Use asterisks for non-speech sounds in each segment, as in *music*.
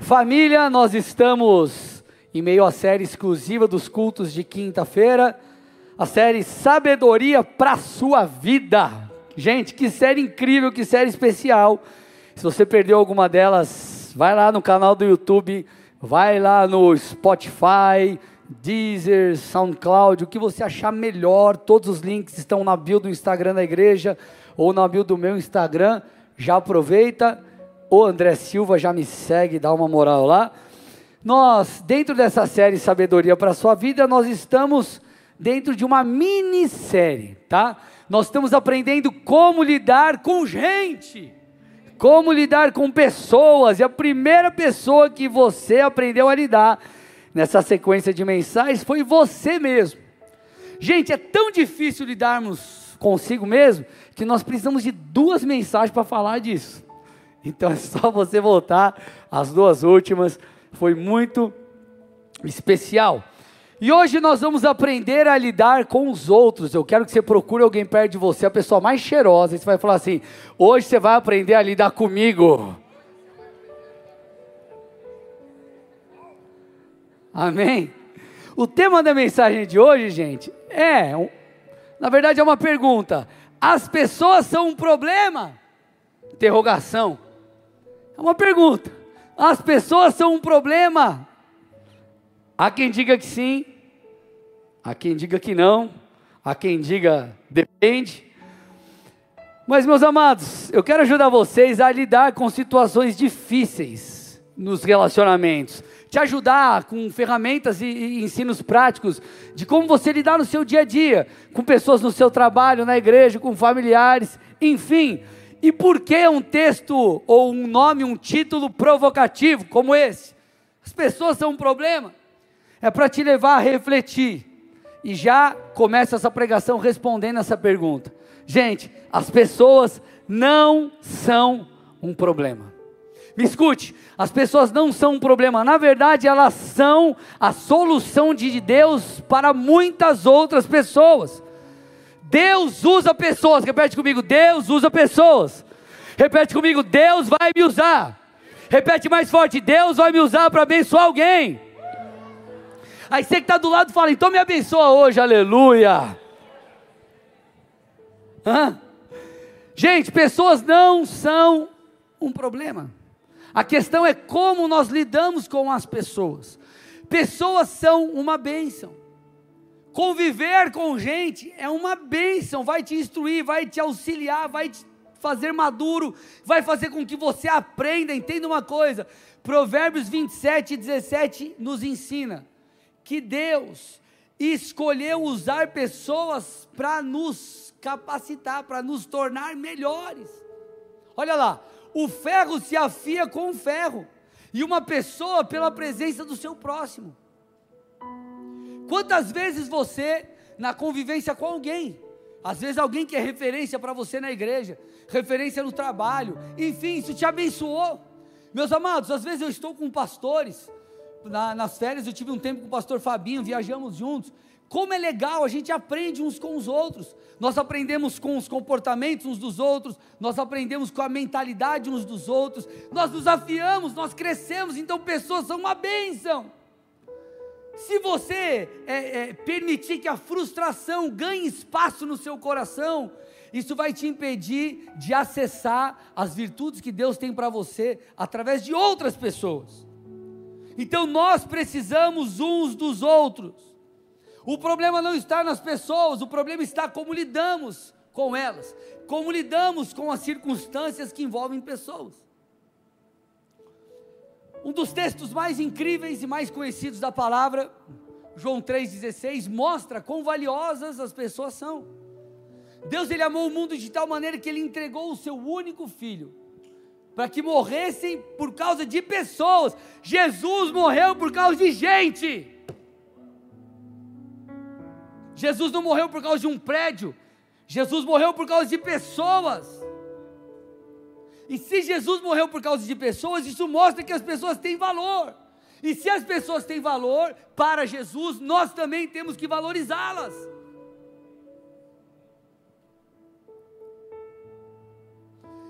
Família, nós estamos em meio à série exclusiva dos cultos de quinta-feira, a série Sabedoria para sua vida. Gente, que série incrível, que série especial. Se você perdeu alguma delas, vai lá no canal do YouTube, vai lá no Spotify, Deezer, SoundCloud, o que você achar melhor. Todos os links estão na bio do Instagram da igreja ou na bio do meu Instagram. Já aproveita o André Silva já me segue, dá uma moral lá. Nós, dentro dessa série Sabedoria para a Sua Vida, nós estamos dentro de uma minissérie, tá? Nós estamos aprendendo como lidar com gente, como lidar com pessoas, e a primeira pessoa que você aprendeu a lidar nessa sequência de mensagens foi você mesmo. Gente, é tão difícil lidarmos consigo mesmo que nós precisamos de duas mensagens para falar disso. Então *laughs* é só você voltar às duas últimas, foi muito especial. E hoje nós vamos aprender a lidar com os outros. Eu quero que você procure alguém perto de você, a pessoa mais cheirosa, e você vai falar assim: hoje você vai aprender a lidar comigo. Amém? O tema da mensagem de hoje, gente, é, na verdade é uma pergunta. As pessoas são um problema? Interrogação. É uma pergunta. As pessoas são um problema? Há quem diga que sim, há quem diga que não, há quem diga depende. Mas, meus amados, eu quero ajudar vocês a lidar com situações difíceis nos relacionamentos, te ajudar com ferramentas e, e ensinos práticos de como você lidar no seu dia a dia, com pessoas no seu trabalho, na igreja, com familiares, enfim e por que um texto ou um nome, um título provocativo como esse? As pessoas são um problema? É para te levar a refletir. E já começa essa pregação respondendo essa pergunta. Gente, as pessoas não são um problema. Me escute, as pessoas não são um problema, na verdade, elas são a solução de Deus para muitas outras pessoas. Deus usa pessoas. Repete comigo: Deus usa pessoas. Repete comigo: Deus vai me usar. Repete mais forte: Deus vai me usar para abençoar alguém. Aí você que está do lado fala: então me abençoa hoje, aleluia. Hã? Gente, pessoas não são um problema. A questão é como nós lidamos com as pessoas. Pessoas são uma bênção. Conviver com gente é uma bênção, vai te instruir, vai te auxiliar, vai te fazer maduro, vai fazer com que você aprenda. Entenda uma coisa: Provérbios 27 e 17 nos ensina que Deus escolheu usar pessoas para nos capacitar, para nos tornar melhores. Olha lá, o ferro se afia com o ferro, e uma pessoa pela presença do seu próximo. Quantas vezes você, na convivência com alguém, às vezes alguém que é referência para você na igreja, referência no trabalho, enfim, isso te abençoou. Meus amados, às vezes eu estou com pastores, na, nas férias eu tive um tempo com o pastor Fabinho, viajamos juntos. Como é legal, a gente aprende uns com os outros. Nós aprendemos com os comportamentos uns dos outros, nós aprendemos com a mentalidade uns dos outros, nós nos afiamos, nós crescemos, então pessoas são uma bênção. Se você é, é, permitir que a frustração ganhe espaço no seu coração, isso vai te impedir de acessar as virtudes que Deus tem para você através de outras pessoas. Então nós precisamos uns dos outros. O problema não está nas pessoas, o problema está como lidamos com elas, como lidamos com as circunstâncias que envolvem pessoas. Um dos textos mais incríveis e mais conhecidos da palavra, João 3,16, mostra quão valiosas as pessoas são. Deus ele amou o mundo de tal maneira que ele entregou o seu único filho para que morressem por causa de pessoas. Jesus morreu por causa de gente. Jesus não morreu por causa de um prédio. Jesus morreu por causa de pessoas. E se Jesus morreu por causa de pessoas, isso mostra que as pessoas têm valor. E se as pessoas têm valor para Jesus, nós também temos que valorizá-las.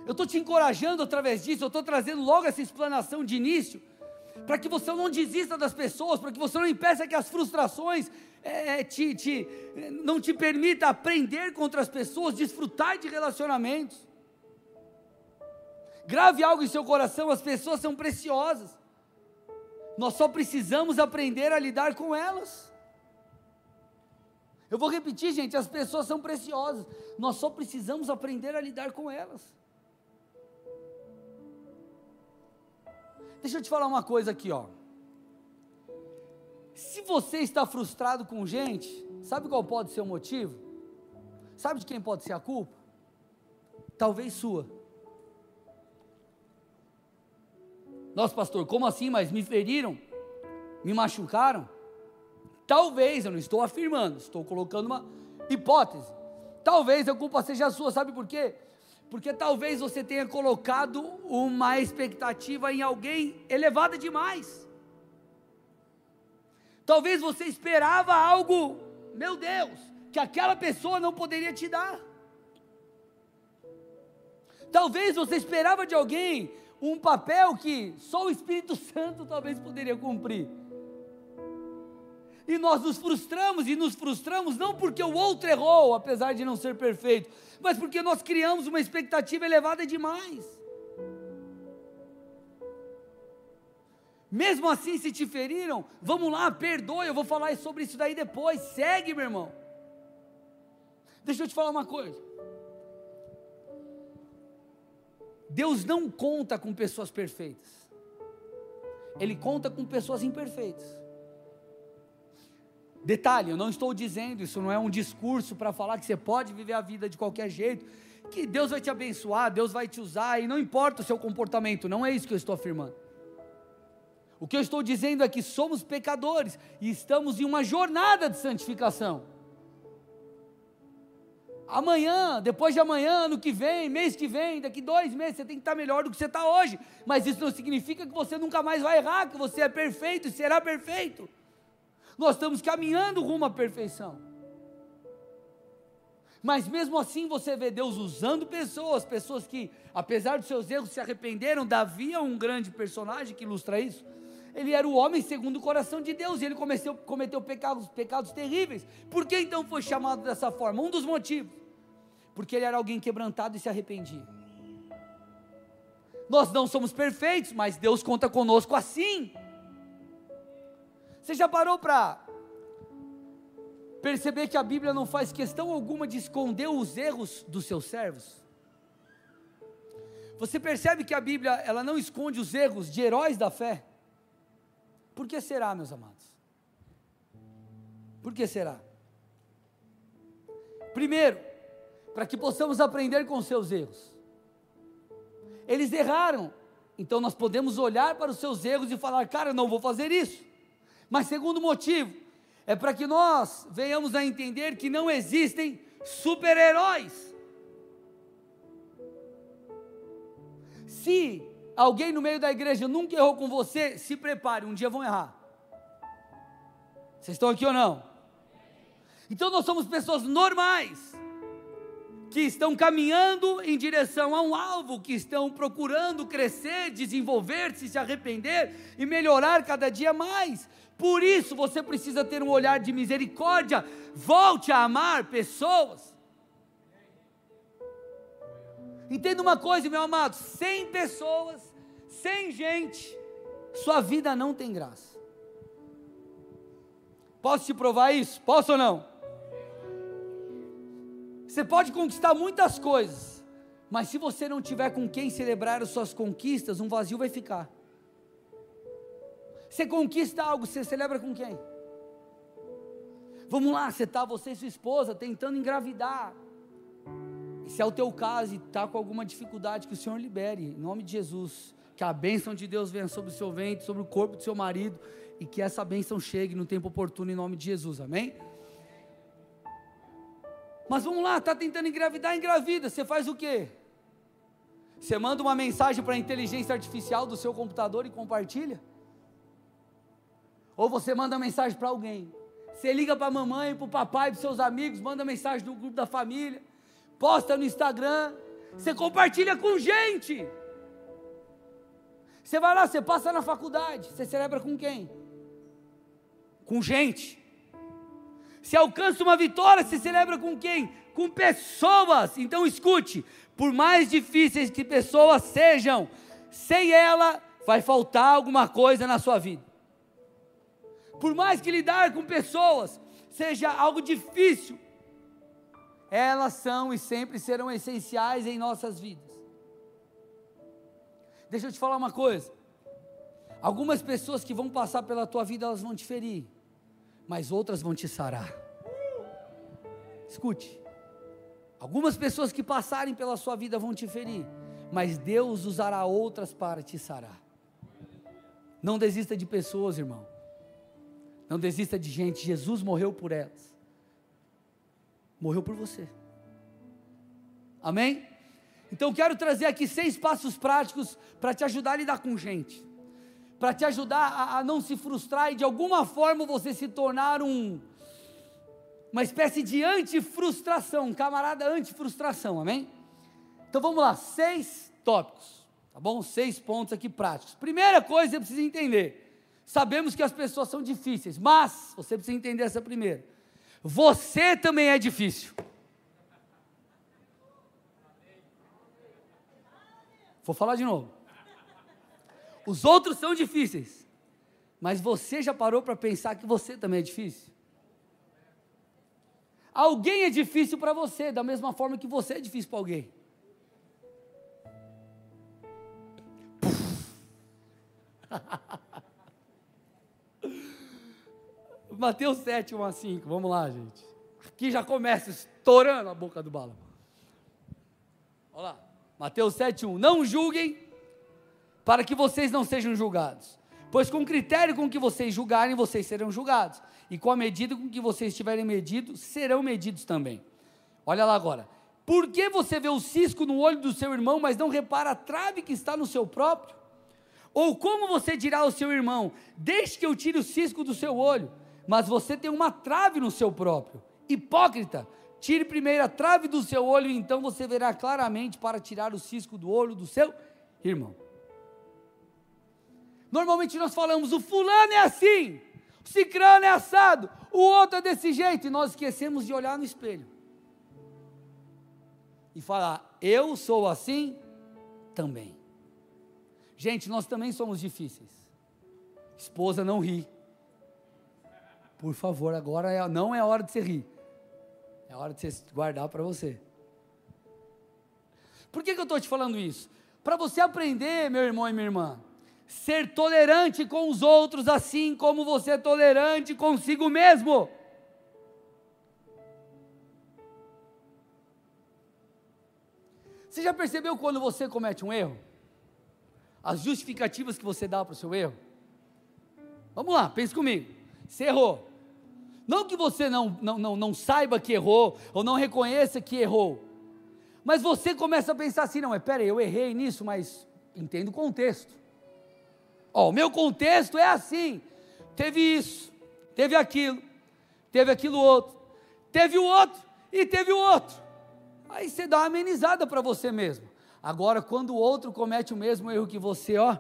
Eu estou te encorajando através disso, eu estou trazendo logo essa explanação de início, para que você não desista das pessoas, para que você não impeça que as frustrações é, te, te, não te permita aprender contra as pessoas, desfrutar de relacionamentos. Grave algo em seu coração: as pessoas são preciosas, nós só precisamos aprender a lidar com elas. Eu vou repetir, gente: as pessoas são preciosas, nós só precisamos aprender a lidar com elas. Deixa eu te falar uma coisa aqui, ó. Se você está frustrado com gente, sabe qual pode ser o motivo? Sabe de quem pode ser a culpa? Talvez sua. Nossa, pastor, como assim? Mas me feriram? Me machucaram? Talvez, eu não estou afirmando, estou colocando uma hipótese. Talvez a culpa seja sua, sabe por quê? Porque talvez você tenha colocado uma expectativa em alguém elevada demais. Talvez você esperava algo, meu Deus, que aquela pessoa não poderia te dar. Talvez você esperava de alguém um papel que só o Espírito Santo talvez poderia cumprir. E nós nos frustramos e nos frustramos não porque o outro errou, apesar de não ser perfeito, mas porque nós criamos uma expectativa elevada demais. Mesmo assim, se te feriram, vamos lá, perdoe, eu vou falar sobre isso daí depois. Segue, meu irmão. Deixa eu te falar uma coisa. Deus não conta com pessoas perfeitas. Ele conta com pessoas imperfeitas. Detalhe, eu não estou dizendo, isso não é um discurso para falar que você pode viver a vida de qualquer jeito, que Deus vai te abençoar, Deus vai te usar, e não importa o seu comportamento, não é isso que eu estou afirmando. O que eu estou dizendo é que somos pecadores e estamos em uma jornada de santificação. Amanhã, depois de amanhã, ano que vem, mês que vem, daqui dois meses, você tem que estar melhor do que você está hoje. Mas isso não significa que você nunca mais vai errar, que você é perfeito e será perfeito. Nós estamos caminhando rumo à perfeição. Mas mesmo assim você vê Deus usando pessoas, pessoas que, apesar dos seus erros, se arrependeram. Davi é um grande personagem que ilustra isso. Ele era o homem segundo o coração de Deus, e ele cometeu, cometeu pecados, pecados terríveis. Por que então foi chamado dessa forma? Um dos motivos. Porque ele era alguém quebrantado e se arrependia. Nós não somos perfeitos, mas Deus conta conosco assim. Você já parou para perceber que a Bíblia não faz questão alguma de esconder os erros dos seus servos? Você percebe que a Bíblia ela não esconde os erros de heróis da fé? Por que será, meus amados? Por que será? Primeiro, para que possamos aprender com os seus erros. Eles erraram, então nós podemos olhar para os seus erros e falar: cara, não vou fazer isso. Mas segundo motivo, é para que nós venhamos a entender que não existem super-heróis. Se alguém no meio da igreja nunca errou com você, se prepare, um dia vão errar. Vocês estão aqui ou não? Então nós somos pessoas normais, que estão caminhando em direção a um alvo, que estão procurando crescer, desenvolver-se, se arrepender e melhorar cada dia mais. Por isso você precisa ter um olhar de misericórdia. Volte a amar pessoas. Entenda uma coisa, meu amado: sem pessoas, sem gente, sua vida não tem graça. Posso te provar isso? Posso ou não? Você pode conquistar muitas coisas, mas se você não tiver com quem celebrar as suas conquistas, um vazio vai ficar. Você conquista algo, você celebra com quem? Vamos lá, você está, você e sua esposa, tentando engravidar. E se é o teu caso e está com alguma dificuldade, que o Senhor libere, em nome de Jesus. Que a bênção de Deus venha sobre o seu ventre, sobre o corpo do seu marido, e que essa bênção chegue no tempo oportuno, em nome de Jesus, amém? Mas vamos lá, está tentando engravidar, engravida, você faz o quê? Você manda uma mensagem para a inteligência artificial do seu computador e compartilha? Ou você manda mensagem para alguém. Você liga para a mamãe, para o papai, para seus amigos, manda mensagem no grupo da família, posta no Instagram, você compartilha com gente. Você vai lá, você passa na faculdade, você celebra com quem? Com gente. Se alcança uma vitória, você celebra com quem? Com pessoas. Então escute: por mais difíceis que pessoas sejam, sem ela vai faltar alguma coisa na sua vida. Por mais que lidar com pessoas seja algo difícil, elas são e sempre serão essenciais em nossas vidas. Deixa eu te falar uma coisa. Algumas pessoas que vão passar pela tua vida, elas vão te ferir, mas outras vão te sarar. Escute. Algumas pessoas que passarem pela sua vida vão te ferir, mas Deus usará outras para te sarar. Não desista de pessoas, irmão. Não desista de gente. Jesus morreu por elas. Morreu por você. Amém? Então quero trazer aqui seis passos práticos para te ajudar a lidar com gente, para te ajudar a, a, não se frustrar e de alguma forma você se tornar um uma espécie de anti-frustração, um camarada anti-frustração, amém? Então vamos lá, seis tópicos, tá bom? Seis pontos aqui práticos. Primeira coisa, você precisa entender. Sabemos que as pessoas são difíceis, mas você precisa entender essa primeira. Você também é difícil. Vou falar de novo. Os outros são difíceis, mas você já parou para pensar que você também é difícil? Alguém é difícil para você, da mesma forma que você é difícil para alguém. *laughs* Mateus 7, 1 a 5, vamos lá, gente. Aqui já começa estourando a boca do bala. Olha lá. Mateus 7,1: Não julguem, para que vocês não sejam julgados. Pois com o critério com que vocês julgarem, vocês serão julgados. E com a medida com que vocês estiverem medidos, serão medidos também. Olha lá agora. Por que você vê o cisco no olho do seu irmão, mas não repara a trave que está no seu próprio? Ou como você dirá ao seu irmão: Deixe que eu tire o cisco do seu olho, mas você tem uma trave no seu próprio? Hipócrita, Tire primeiro a trave do seu olho, e então você verá claramente para tirar o cisco do olho do seu irmão. Normalmente nós falamos, o fulano é assim, o cicrano é assado, o outro é desse jeito, e nós esquecemos de olhar no espelho. E falar, eu sou assim também. Gente, nós também somos difíceis. Esposa não ri. Por favor, agora é, não é hora de você rir. É hora de você guardar para você. Por que, que eu estou te falando isso? Para você aprender, meu irmão e minha irmã, ser tolerante com os outros, assim como você é tolerante consigo mesmo. Você já percebeu quando você comete um erro? As justificativas que você dá para o seu erro? Vamos lá, pense comigo. Você errou. Não que você não, não, não, não saiba que errou, ou não reconheça que errou, mas você começa a pensar assim: não, é peraí, eu errei nisso, mas entendo o contexto. Ó, o meu contexto é assim: teve isso, teve aquilo, teve aquilo outro, teve o outro e teve o outro. Aí você dá uma amenizada para você mesmo. Agora, quando o outro comete o mesmo erro que você, ó,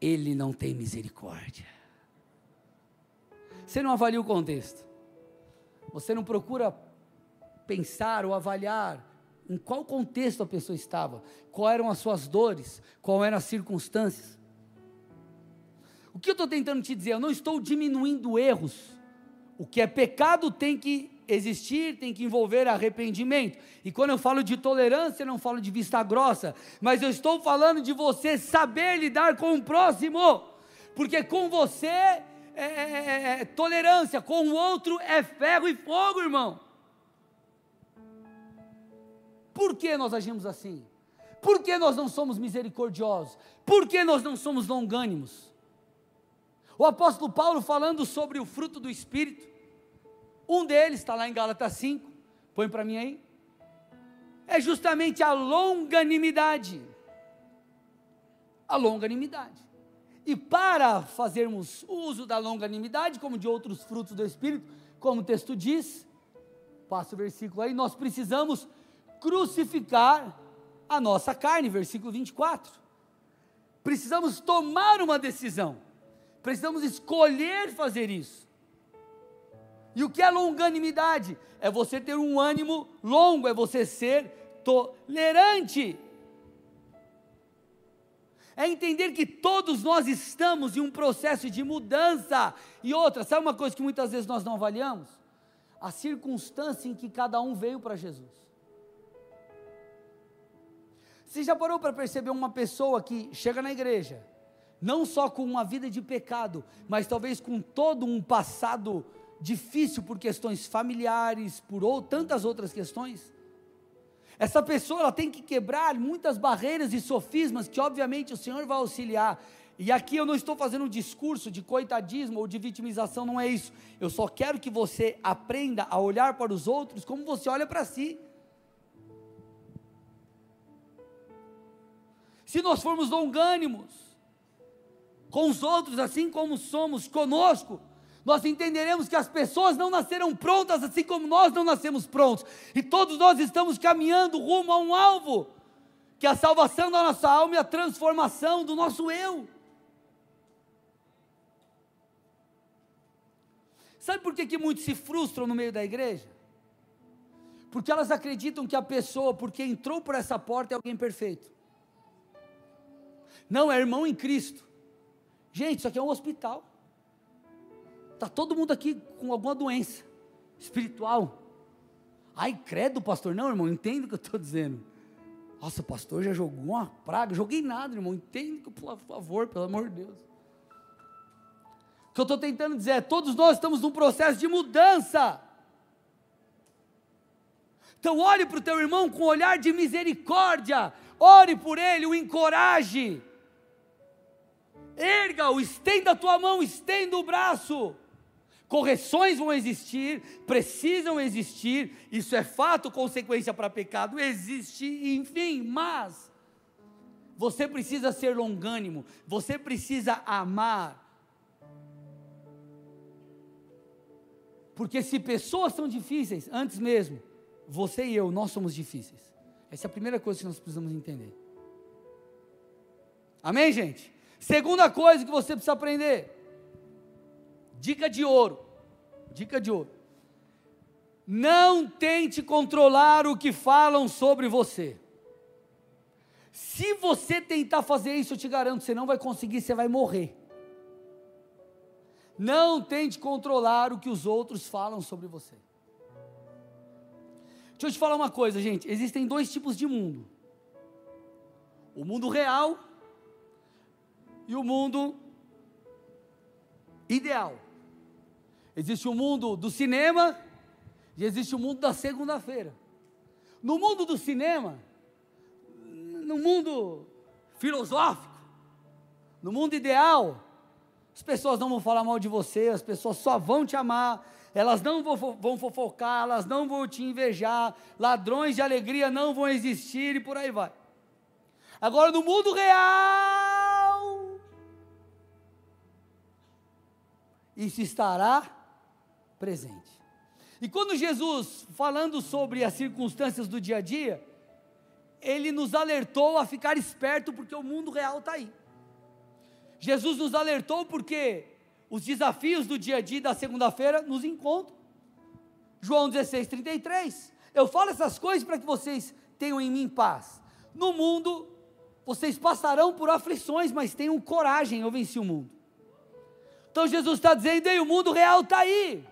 ele não tem misericórdia. Você não avalia o contexto. Você não procura pensar ou avaliar em qual contexto a pessoa estava, quais eram as suas dores, quais eram as circunstâncias. O que eu estou tentando te dizer? Eu não estou diminuindo erros. O que é pecado tem que existir, tem que envolver arrependimento. E quando eu falo de tolerância, eu não falo de vista grossa, mas eu estou falando de você saber lidar com o próximo, porque com você é é, é, é, é, tolerância, com o outro é ferro e fogo, irmão. Por que nós agimos assim? Por que nós não somos misericordiosos? Por que nós não somos longânimos? O apóstolo Paulo falando sobre o fruto do Espírito, um deles está lá em Gálatas 5, põe para mim aí, é justamente a longanimidade. A longanimidade. E para fazermos uso da longanimidade, como de outros frutos do Espírito, como o texto diz, passa o versículo aí, nós precisamos crucificar a nossa carne, versículo 24. Precisamos tomar uma decisão, precisamos escolher fazer isso. E o que é longanimidade? É você ter um ânimo longo, é você ser tolerante. É entender que todos nós estamos em um processo de mudança. E outra, sabe uma coisa que muitas vezes nós não avaliamos? A circunstância em que cada um veio para Jesus. Você já parou para perceber uma pessoa que chega na igreja, não só com uma vida de pecado, mas talvez com todo um passado difícil por questões familiares, por ou, tantas outras questões? Essa pessoa ela tem que quebrar muitas barreiras e sofismas que, obviamente, o Senhor vai auxiliar. E aqui eu não estou fazendo um discurso de coitadismo ou de vitimização, não é isso. Eu só quero que você aprenda a olhar para os outros como você olha para si. Se nós formos longânimos com os outros, assim como somos conosco, nós entenderemos que as pessoas não nasceram prontas, assim como nós não nascemos prontos, e todos nós estamos caminhando rumo a um alvo, que é a salvação da nossa alma e a transformação do nosso eu. Sabe por que, que muitos se frustram no meio da igreja? Porque elas acreditam que a pessoa, porque entrou por essa porta, é alguém perfeito. Não, é irmão em Cristo. Gente, isso aqui é um hospital. Está todo mundo aqui com alguma doença espiritual. Ai, credo, pastor. Não, irmão, entende o que eu estou dizendo. Nossa, pastor já jogou uma praga. Joguei nada, irmão. Entende, por favor, pelo amor de Deus. O que eu estou tentando dizer é: todos nós estamos num processo de mudança. Então, olhe para o teu irmão com um olhar de misericórdia. Ore por ele, o encoraje erga-o, estenda a tua mão, estenda o braço. Correções vão existir, precisam existir, isso é fato, consequência para pecado, existe, enfim, mas você precisa ser longânimo, você precisa amar. Porque se pessoas são difíceis, antes mesmo, você e eu, nós somos difíceis. Essa é a primeira coisa que nós precisamos entender. Amém, gente? Segunda coisa que você precisa aprender. Dica de ouro. Dica de ouro. Não tente controlar o que falam sobre você. Se você tentar fazer isso, eu te garanto, você não vai conseguir, você vai morrer. Não tente controlar o que os outros falam sobre você. Deixa eu te falar uma coisa, gente. Existem dois tipos de mundo: o mundo real e o mundo ideal. Existe o mundo do cinema e existe o mundo da segunda-feira. No mundo do cinema, no mundo filosófico, no mundo ideal, as pessoas não vão falar mal de você, as pessoas só vão te amar, elas não vão fofocar, elas não vão te invejar, ladrões de alegria não vão existir e por aí vai. Agora, no mundo real, isso estará presente. E quando Jesus, falando sobre as circunstâncias do dia a dia, ele nos alertou a ficar esperto porque o mundo real está aí. Jesus nos alertou porque os desafios do dia a dia da segunda-feira nos encontram. João 16, 33. Eu falo essas coisas para que vocês tenham em mim paz. No mundo, vocês passarão por aflições, mas tenham coragem, eu venci o mundo. Então Jesus está dizendo: Ei, o mundo real está aí.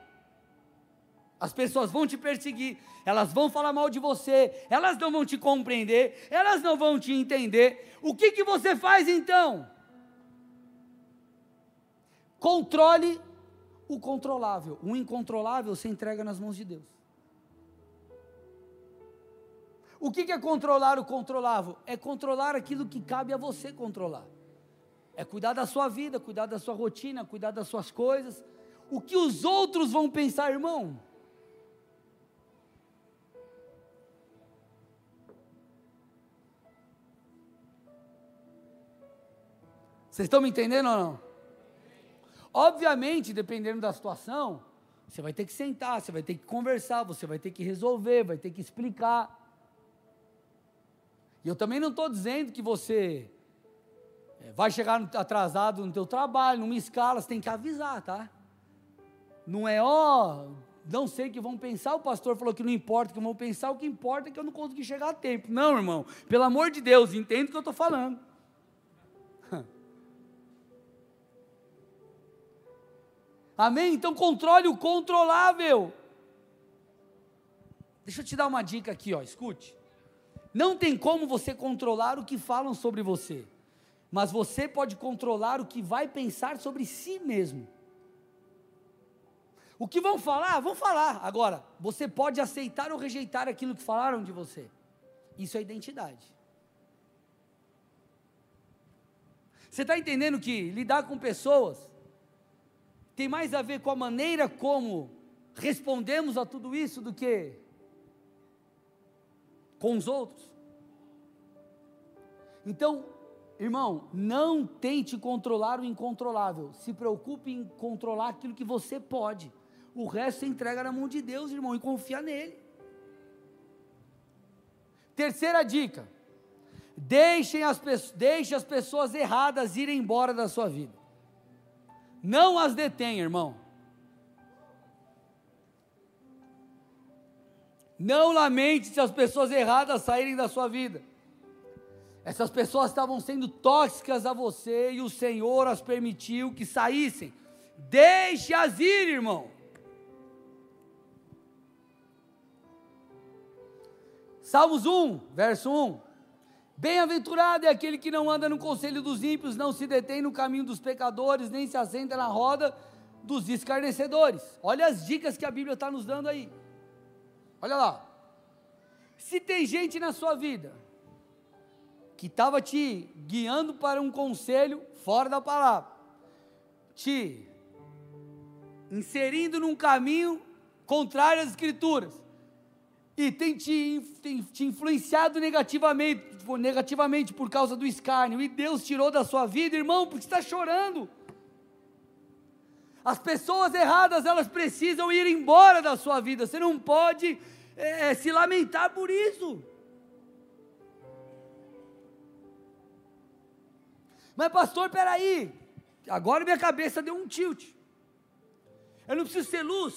As pessoas vão te perseguir, elas vão falar mal de você, elas não vão te compreender, elas não vão te entender. O que, que você faz então? Controle o controlável. O incontrolável você entrega nas mãos de Deus. O que, que é controlar o controlável? É controlar aquilo que cabe a você controlar é cuidar da sua vida, cuidar da sua rotina, cuidar das suas coisas. O que os outros vão pensar, irmão? Vocês estão me entendendo ou não? Obviamente, dependendo da situação, você vai ter que sentar, você vai ter que conversar, você vai ter que resolver, vai ter que explicar. E eu também não estou dizendo que você vai chegar atrasado no teu trabalho, numa escala, você tem que avisar, tá? Não é, ó, não sei o que vão pensar, o pastor falou que não importa o que vão pensar, o que importa é que eu não consegui chegar a tempo. Não, irmão, pelo amor de Deus, entenda o que eu estou falando. *laughs* Amém? Então controle o controlável. Deixa eu te dar uma dica aqui, ó, escute. Não tem como você controlar o que falam sobre você, mas você pode controlar o que vai pensar sobre si mesmo. O que vão falar, vão falar. Agora, você pode aceitar ou rejeitar aquilo que falaram de você. Isso é identidade. Você está entendendo que lidar com pessoas tem mais a ver com a maneira como respondemos a tudo isso do que com os outros? Então, irmão, não tente controlar o incontrolável. Se preocupe em controlar aquilo que você pode. O resto você entrega na mão de Deus, irmão, e confia nele. Terceira dica: deixem as, deixe as pessoas erradas irem embora da sua vida. Não as detenha, irmão. Não lamente se as pessoas erradas saírem da sua vida. Essas pessoas estavam sendo tóxicas a você e o Senhor as permitiu que saíssem. Deixe-as ir, irmão. Salmos 1, verso 1. Bem-aventurado é aquele que não anda no conselho dos ímpios, não se detém no caminho dos pecadores, nem se assenta na roda dos escarnecedores. Olha as dicas que a Bíblia está nos dando aí. Olha lá. Se tem gente na sua vida que estava te guiando para um conselho fora da palavra, te inserindo num caminho contrário às Escrituras, e tem te, tem te influenciado negativamente, negativamente por causa do escárnio, e Deus tirou da sua vida, irmão, porque está chorando. As pessoas erradas, elas precisam ir embora da sua vida, você não pode é se lamentar por isso. Mas pastor, peraí, agora minha cabeça deu um tilt. Eu não preciso ser luz.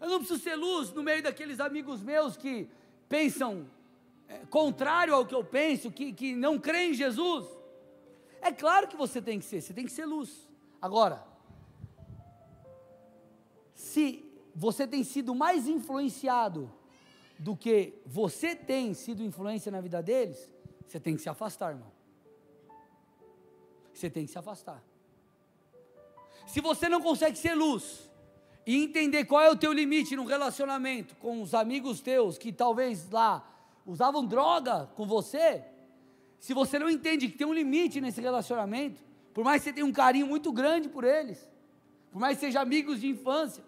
Eu não preciso ser luz no meio daqueles amigos meus que pensam é, contrário ao que eu penso, que, que não creem em Jesus. É claro que você tem que ser, você tem que ser luz. Agora, se você tem sido mais influenciado do que você tem sido influência na vida deles, você tem que se afastar, irmão. Você tem que se afastar. Se você não consegue ser luz, e entender qual é o teu limite no relacionamento com os amigos teus que talvez lá usavam droga com você, se você não entende que tem um limite nesse relacionamento, por mais que você tenha um carinho muito grande por eles, por mais que sejam amigos de infância,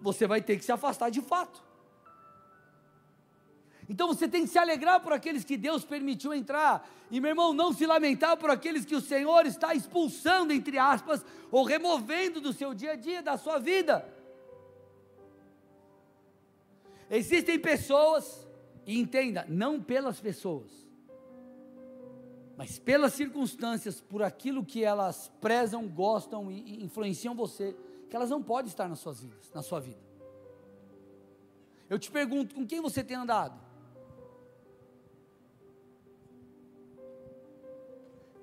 você vai ter que se afastar de fato. Então você tem que se alegrar por aqueles que Deus permitiu entrar. E meu irmão, não se lamentar por aqueles que o Senhor está expulsando, entre aspas, ou removendo do seu dia a dia, da sua vida. Existem pessoas, e entenda, não pelas pessoas, mas pelas circunstâncias, por aquilo que elas prezam, gostam e influenciam você, que elas não podem estar nas suas vidas, na sua vida. Eu te pergunto, com quem você tem andado?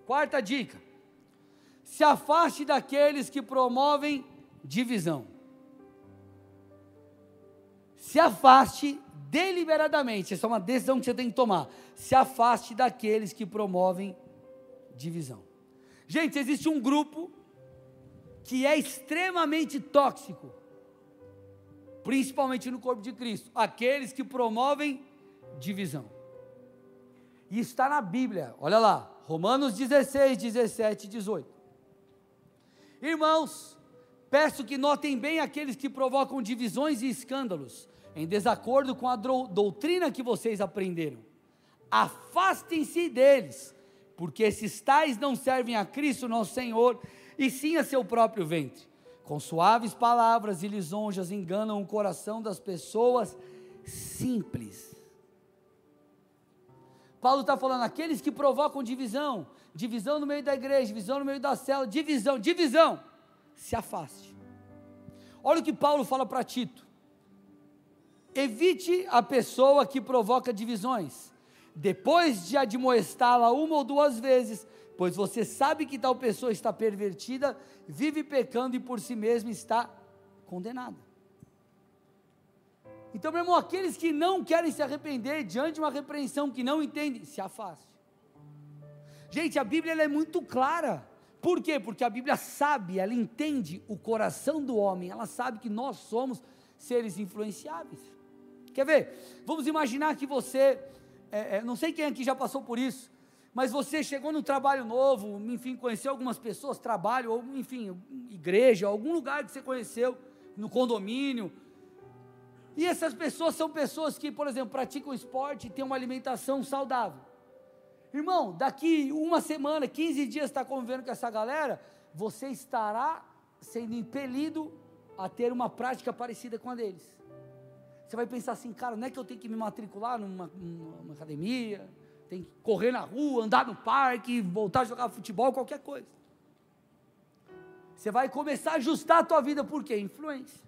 Quarta dica: se afaste daqueles que promovem divisão. Se afaste deliberadamente, essa é uma decisão que você tem que tomar. Se afaste daqueles que promovem divisão. Gente, existe um grupo que é extremamente tóxico, principalmente no corpo de Cristo, aqueles que promovem divisão. E está na Bíblia, olha lá, Romanos 16, 17 e 18. Irmãos, peço que notem bem aqueles que provocam divisões e escândalos, em desacordo com a doutrina que vocês aprenderam. Afastem-se deles, porque esses tais não servem a Cristo nosso Senhor, e sim a seu próprio ventre. Com suaves palavras e lisonjas enganam o coração das pessoas simples. Paulo está falando, aqueles que provocam divisão, divisão no meio da igreja, divisão no meio da célula, divisão, divisão, se afaste. Olha o que Paulo fala para Tito: evite a pessoa que provoca divisões, depois de admoestá-la uma ou duas vezes, pois você sabe que tal pessoa está pervertida, vive pecando e por si mesma está condenada. Então, meu irmão, aqueles que não querem se arrepender diante de uma repreensão que não entendem, se afaste. Gente, a Bíblia é muito clara. Por quê? Porque a Bíblia sabe, ela entende o coração do homem, ela sabe que nós somos seres influenciáveis. Quer ver? Vamos imaginar que você, é, é, não sei quem aqui já passou por isso, mas você chegou num trabalho novo, enfim, conheceu algumas pessoas, trabalho, ou enfim, igreja, algum lugar que você conheceu, no condomínio, e essas pessoas são pessoas que, por exemplo, praticam esporte e têm uma alimentação saudável. Irmão, daqui uma semana, 15 dias, está convivendo com essa galera, você estará sendo impelido a ter uma prática parecida com a deles. Você vai pensar assim, cara, não é que eu tenho que me matricular numa, numa academia, tem que correr na rua, andar no parque, voltar a jogar futebol, qualquer coisa. Você vai começar a ajustar a tua vida, por quê? Influência.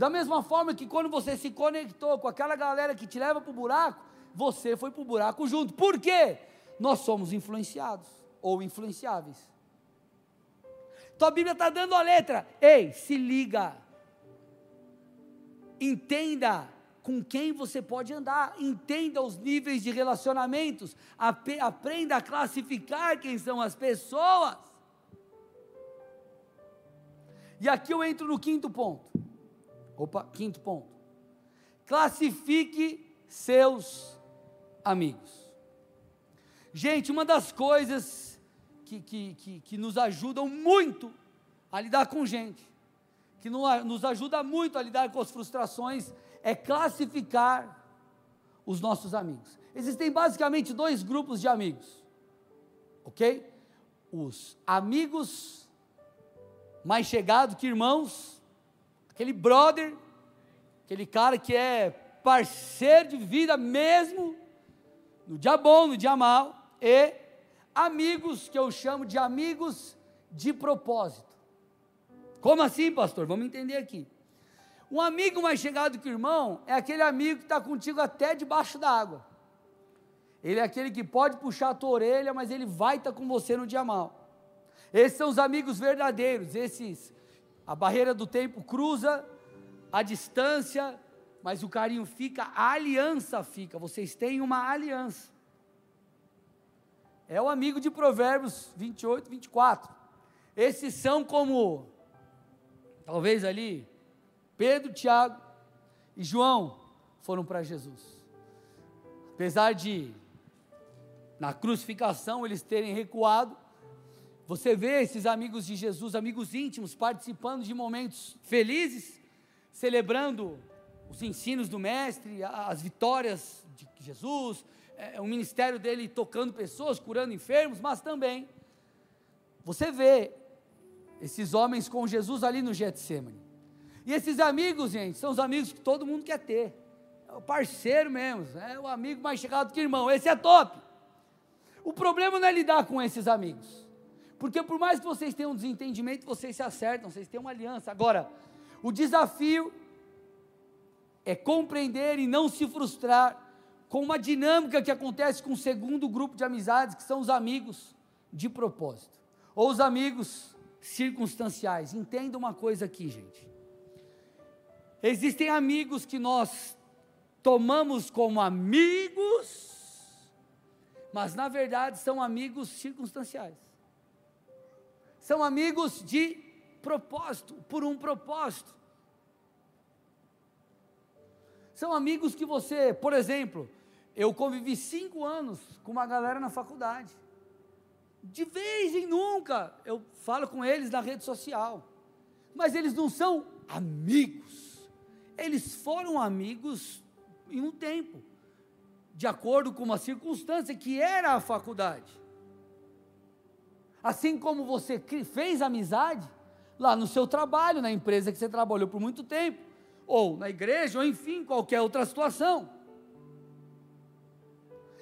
Da mesma forma que quando você se conectou com aquela galera que te leva para o buraco, você foi para o buraco junto. Por quê? Nós somos influenciados ou influenciáveis. Então a Bíblia está dando a letra. Ei, se liga. Entenda com quem você pode andar. Entenda os níveis de relacionamentos. Aprenda a classificar quem são as pessoas. E aqui eu entro no quinto ponto. Opa, quinto ponto. Classifique seus amigos. Gente, uma das coisas que, que, que, que nos ajudam muito a lidar com gente, que nos ajuda muito a lidar com as frustrações, é classificar os nossos amigos. Existem basicamente dois grupos de amigos, ok? Os amigos mais chegados que irmãos aquele brother, aquele cara que é parceiro de vida mesmo, no dia bom, no dia mal, e amigos que eu chamo de amigos de propósito. Como assim, pastor? Vamos entender aqui. Um amigo mais chegado que o irmão é aquele amigo que está contigo até debaixo da água. Ele é aquele que pode puxar a tua orelha, mas ele vai estar tá com você no dia mal. Esses são os amigos verdadeiros, esses a barreira do tempo cruza, a distância, mas o carinho fica, a aliança fica. Vocês têm uma aliança. É o amigo de Provérbios 28, 24. Esses são como, talvez ali, Pedro, Tiago e João foram para Jesus. Apesar de, na crucificação, eles terem recuado, você vê esses amigos de Jesus, amigos íntimos, participando de momentos felizes, celebrando os ensinos do Mestre, as vitórias de Jesus, é, o ministério dele tocando pessoas, curando enfermos, mas também você vê esses homens com Jesus ali no Getsemane. E esses amigos, gente, são os amigos que todo mundo quer ter. É o parceiro mesmo, é o amigo mais chegado que irmão. Esse é top. O problema não é lidar com esses amigos. Porque por mais que vocês tenham um desentendimento, vocês se acertam, vocês têm uma aliança. Agora, o desafio é compreender e não se frustrar com uma dinâmica que acontece com o segundo grupo de amizades, que são os amigos de propósito, ou os amigos circunstanciais. Entenda uma coisa aqui, gente. Existem amigos que nós tomamos como amigos, mas na verdade são amigos circunstanciais são amigos de propósito, por um propósito. São amigos que você, por exemplo, eu convivi cinco anos com uma galera na faculdade. De vez em nunca eu falo com eles na rede social. Mas eles não são amigos. Eles foram amigos em um tempo, de acordo com uma circunstância que era a faculdade. Assim como você fez amizade lá no seu trabalho, na empresa que você trabalhou por muito tempo, ou na igreja, ou enfim, qualquer outra situação.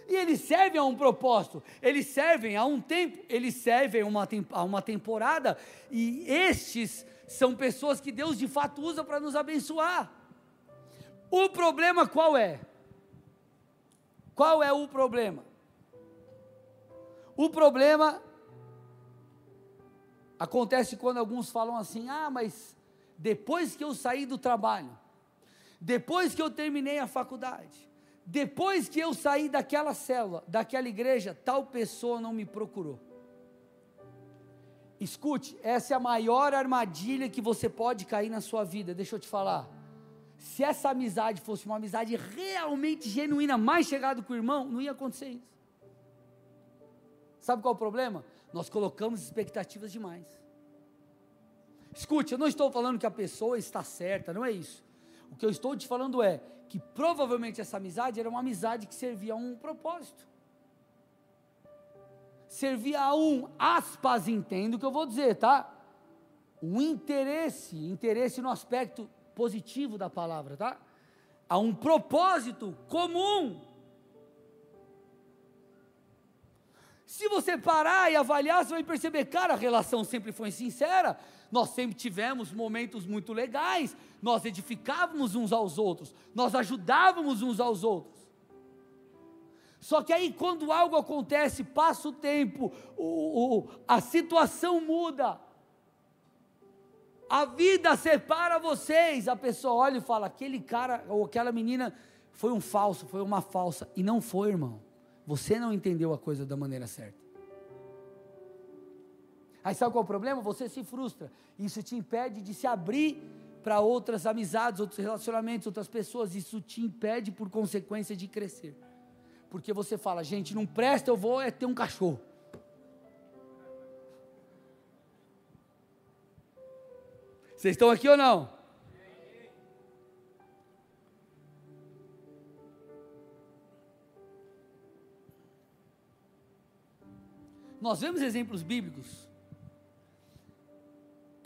E eles servem a um propósito, eles servem a um tempo, eles servem uma, a uma temporada, e estes são pessoas que Deus de fato usa para nos abençoar. O problema qual é? Qual é o problema? O problema acontece quando alguns falam assim: ah, mas depois que eu saí do trabalho, depois que eu terminei a faculdade, depois que eu saí daquela célula, daquela igreja, tal pessoa não me procurou. Escute, essa é a maior armadilha que você pode cair na sua vida. Deixa eu te falar. Se essa amizade fosse uma amizade realmente genuína, mais chegada com o irmão, não ia acontecer isso. Sabe qual é o problema? Nós colocamos expectativas demais. Escute, eu não estou falando que a pessoa está certa, não é isso. O que eu estou te falando é que provavelmente essa amizade era uma amizade que servia a um propósito. Servia a um, aspas, entendo o que eu vou dizer, tá? Um interesse, interesse no aspecto positivo da palavra, tá? A um propósito comum. Se você parar e avaliar, você vai perceber, cara, a relação sempre foi sincera, nós sempre tivemos momentos muito legais, nós edificávamos uns aos outros, nós ajudávamos uns aos outros. Só que aí, quando algo acontece, passa o tempo, o, o, a situação muda, a vida separa vocês. A pessoa olha e fala: aquele cara ou aquela menina foi um falso, foi uma falsa. E não foi, irmão. Você não entendeu a coisa da maneira certa. Aí sabe qual é o problema? Você se frustra. Isso te impede de se abrir para outras amizades, outros relacionamentos, outras pessoas. Isso te impede, por consequência, de crescer. Porque você fala, gente, não presta, eu vou é ter um cachorro. Vocês estão aqui ou não? Nós vemos exemplos bíblicos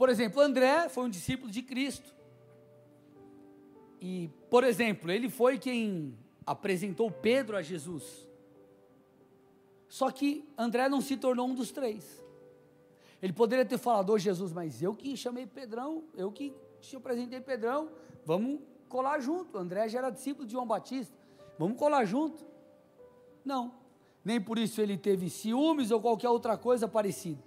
por exemplo, André foi um discípulo de Cristo. E, por exemplo, ele foi quem apresentou Pedro a Jesus. Só que André não se tornou um dos três. Ele poderia ter falado, ô oh, Jesus, mas eu que chamei Pedrão, eu que te apresentei Pedrão, vamos colar junto. André já era discípulo de João Batista, vamos colar junto. Não, nem por isso ele teve ciúmes ou qualquer outra coisa parecida.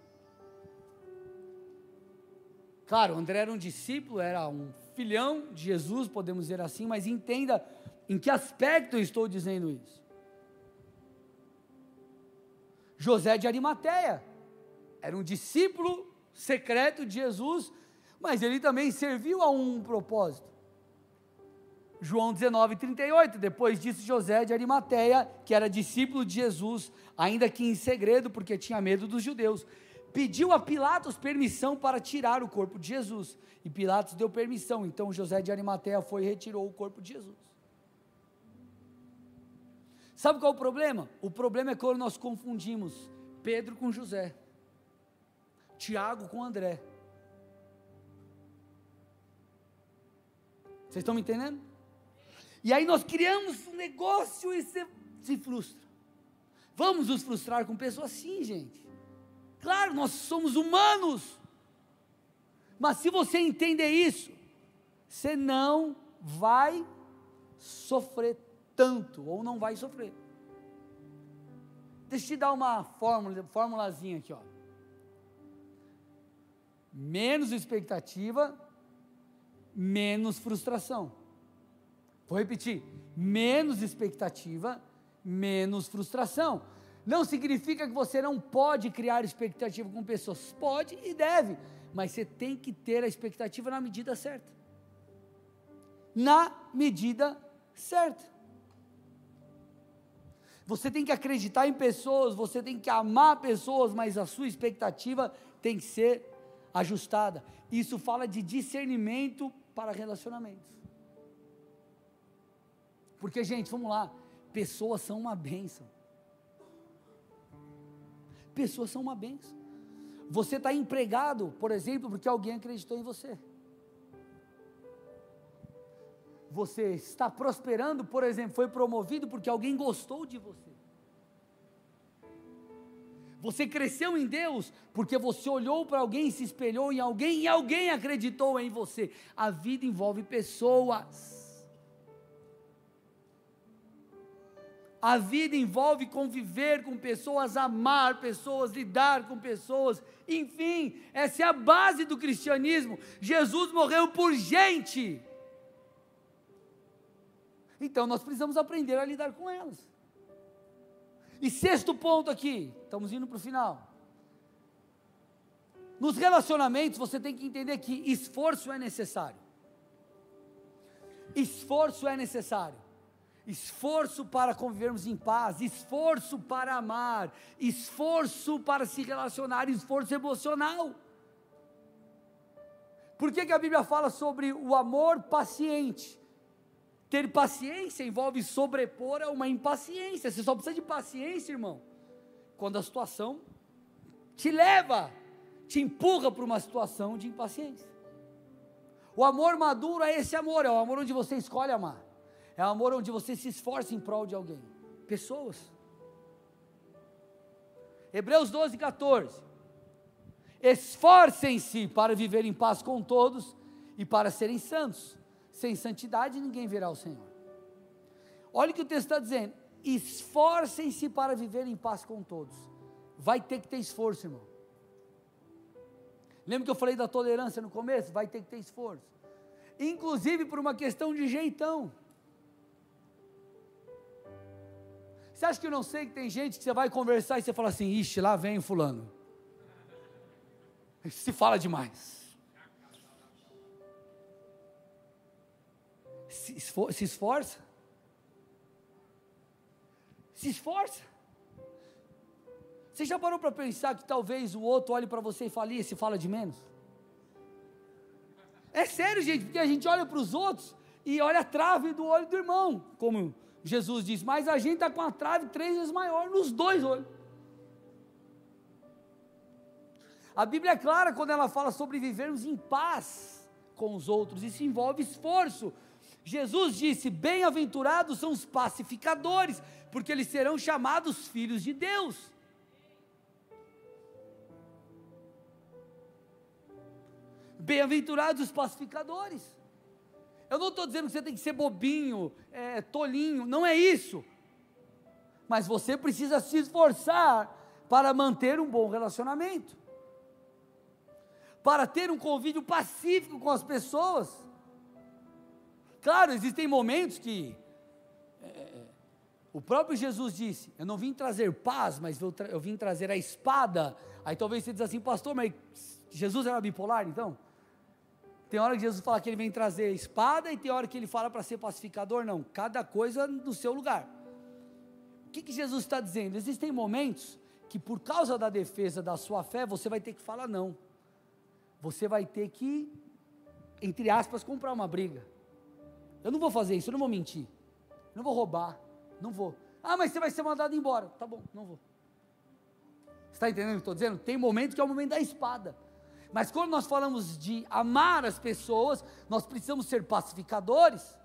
Claro, André era um discípulo, era um filhão de Jesus, podemos dizer assim, mas entenda em que aspecto eu estou dizendo isso. José de Arimateia era um discípulo secreto de Jesus, mas ele também serviu a um propósito. João 19, 38. Depois disso, José de Arimateia, que era discípulo de Jesus, ainda que em segredo, porque tinha medo dos judeus, pediu a Pilatos permissão para tirar o corpo de Jesus. E Pilatos deu permissão. Então José de Arimateia foi e retirou o corpo de Jesus. Sabe qual é o problema? O problema é quando nós confundimos Pedro com José, Tiago com André. Vocês estão me entendendo? E aí nós criamos um negócio e você se frustra. Vamos nos frustrar com pessoas assim, gente. Claro, nós somos humanos. Mas se você entender isso, você não vai sofrer tanto, ou não vai sofrer. Deixa eu te dar uma fórmula, formulazinha aqui, ó. Menos expectativa, menos frustração. Vou repetir: menos expectativa, menos frustração. Não significa que você não pode criar expectativa com pessoas. Pode e deve, mas você tem que ter a expectativa na medida certa. Na medida certa. Você tem que acreditar em pessoas, você tem que amar pessoas, mas a sua expectativa tem que ser ajustada. Isso fala de discernimento para relacionamentos. Porque, gente, vamos lá, pessoas são uma bênção. Pessoas são uma benção. Você está empregado, por exemplo, porque alguém acreditou em você. Você está prosperando, por exemplo, foi promovido porque alguém gostou de você. Você cresceu em Deus porque você olhou para alguém, se espelhou em alguém e alguém acreditou em você. A vida envolve pessoas. A vida envolve conviver com pessoas, amar pessoas, lidar com pessoas, enfim, essa é a base do cristianismo. Jesus morreu por gente. Então nós precisamos aprender a lidar com elas. E sexto ponto aqui, estamos indo para o final. Nos relacionamentos você tem que entender que esforço é necessário. Esforço é necessário esforço para convivermos em paz, esforço para amar, esforço para se relacionar, esforço emocional. Por que, que a Bíblia fala sobre o amor paciente? Ter paciência envolve sobrepor a uma impaciência. Você só precisa de paciência, irmão, quando a situação te leva, te empurra para uma situação de impaciência. O amor maduro é esse amor, é o amor onde você escolhe amar. É um amor onde você se esforça em prol de alguém. Pessoas. Hebreus 12, 14. Esforcem-se para viver em paz com todos e para serem santos. Sem santidade ninguém verá o Senhor. Olha o que o texto está dizendo. Esforcem-se para viver em paz com todos. Vai ter que ter esforço, irmão. Lembra que eu falei da tolerância no começo? Vai ter que ter esforço. Inclusive por uma questão de jeitão. Você acha que eu não sei que tem gente que você vai conversar e você fala assim, ixi, lá vem o fulano. Se fala demais. Se, esfor se esforça. Se esforça. Você já parou para pensar que talvez o outro olhe para você e fale, se fala de menos? É sério, gente, porque a gente olha para os outros e olha a trave do olho do irmão, como Jesus diz, mas a gente está com a trave três vezes maior nos dois olhos. A Bíblia é clara quando ela fala sobre vivermos em paz com os outros, isso envolve esforço. Jesus disse: Bem-aventurados são os pacificadores, porque eles serão chamados filhos de Deus. Bem-aventurados os pacificadores. Eu não estou dizendo que você tem que ser bobinho, é, tolinho, não é isso. Mas você precisa se esforçar para manter um bom relacionamento, para ter um convívio pacífico com as pessoas. Claro, existem momentos que é, é o próprio Jesus disse: Eu não vim trazer paz, mas eu, eu vim trazer a espada. Aí talvez você diz assim, pastor, mas Jesus era bipolar então? Tem hora que Jesus fala que ele vem trazer espada e tem hora que ele fala para ser pacificador. Não, cada coisa no seu lugar. O que, que Jesus está dizendo? Existem momentos que, por causa da defesa da sua fé, você vai ter que falar não. Você vai ter que, entre aspas, comprar uma briga. Eu não vou fazer isso, eu não vou mentir. Não vou roubar. Não vou. Ah, mas você vai ser mandado embora. Tá bom, não vou. Está entendendo o que estou dizendo? Tem momento que é o momento da espada. Mas quando nós falamos de amar as pessoas, nós precisamos ser pacificadores.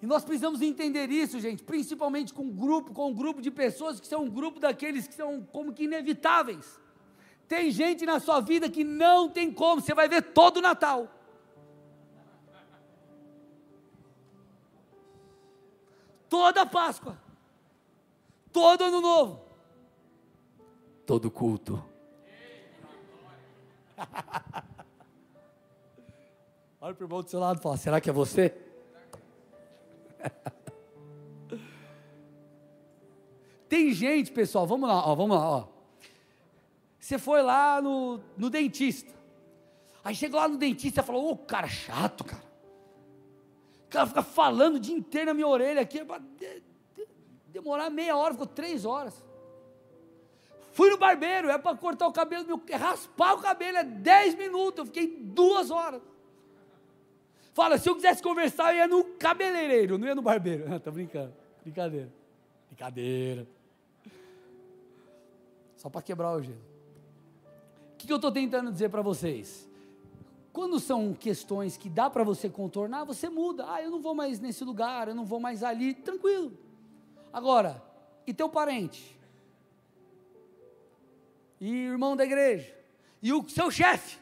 E nós precisamos entender isso, gente, principalmente com um grupo, com um grupo de pessoas que são um grupo daqueles que são como que inevitáveis. Tem gente na sua vida que não tem como, você vai ver todo o Natal. Toda a Páscoa todo ano novo, todo culto. *laughs* Olha para o irmão do seu lado e fala: será que é você? *laughs* Tem gente, pessoal, vamos lá, ó, vamos lá, ó. Você foi lá no, no dentista. Aí chegou lá no dentista e falou: Ô, oh, cara chato, cara. O cara fica falando o dia inteiro na minha orelha aqui demorar meia hora, ficou três horas. Fui no barbeiro, é para cortar o cabelo, meu, é raspar o cabelo, é dez minutos, eu fiquei duas horas. Fala, se eu quisesse conversar, eu ia no cabeleireiro, não ia no barbeiro. Não, *laughs* tô brincando, brincadeira. Brincadeira. Só para quebrar o gelo. O que, que eu estou tentando dizer para vocês? Quando são questões que dá para você contornar, você muda. Ah, eu não vou mais nesse lugar, eu não vou mais ali, tranquilo. Agora, e teu parente? E irmão da igreja? E o seu chefe?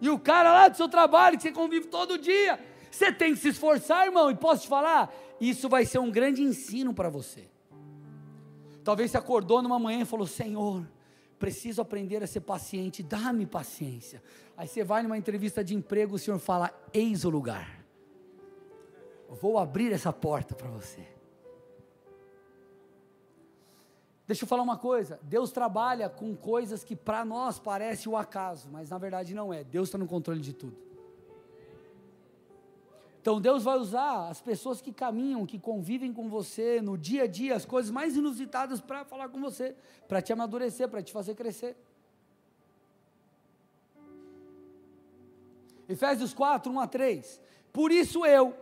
E o cara lá do seu trabalho que você convive todo dia? Você tem que se esforçar, irmão, e posso te falar, isso vai ser um grande ensino para você. Talvez você acordou numa manhã e falou: Senhor, preciso aprender a ser paciente, dá-me paciência. Aí você vai numa entrevista de emprego, o Senhor fala: Eis o lugar, vou abrir essa porta para você. Deixa eu falar uma coisa: Deus trabalha com coisas que para nós parece o acaso, mas na verdade não é. Deus está no controle de tudo. Então Deus vai usar as pessoas que caminham, que convivem com você no dia a dia, as coisas mais inusitadas para falar com você, para te amadurecer, para te fazer crescer. Efésios 4, 1 a 3. Por isso eu,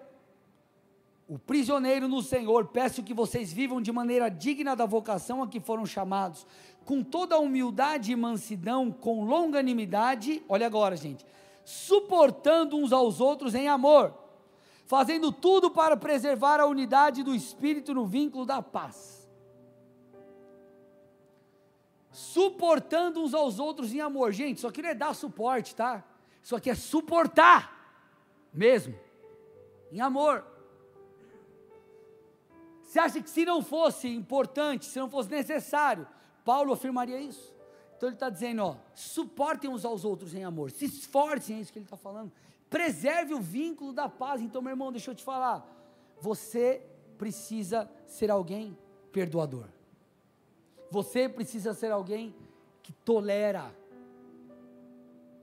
o prisioneiro no Senhor, peço que vocês vivam de maneira digna da vocação a que foram chamados, com toda a humildade e mansidão, com longanimidade, olha agora, gente, suportando uns aos outros em amor fazendo tudo para preservar a unidade do espírito no vínculo da paz. Suportando uns aos outros em amor. Gente, isso aqui não é dar suporte, tá? Isso aqui é suportar, mesmo, em amor. Você acha que se não fosse importante, se não fosse necessário, Paulo afirmaria isso? Então ele está dizendo, ó, suportem uns aos outros em amor, se esforcem, é isso que ele está falando. Preserve o vínculo da paz. Então, meu irmão, deixa eu te falar. Você precisa ser alguém perdoador. Você precisa ser alguém que tolera.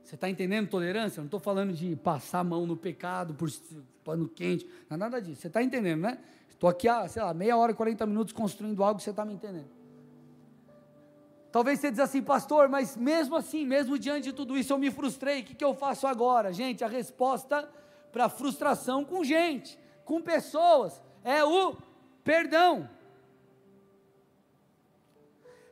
Você está entendendo tolerância? Eu não estou falando de passar a mão no pecado por pano quente, não é nada disso. Você está entendendo, né? Estou aqui há, sei lá, meia hora e 40 minutos construindo algo, você está me entendendo. Talvez você diz assim, pastor, mas mesmo assim, mesmo diante de tudo isso, eu me frustrei, o que, que eu faço agora? Gente, a resposta para frustração com gente, com pessoas, é o perdão.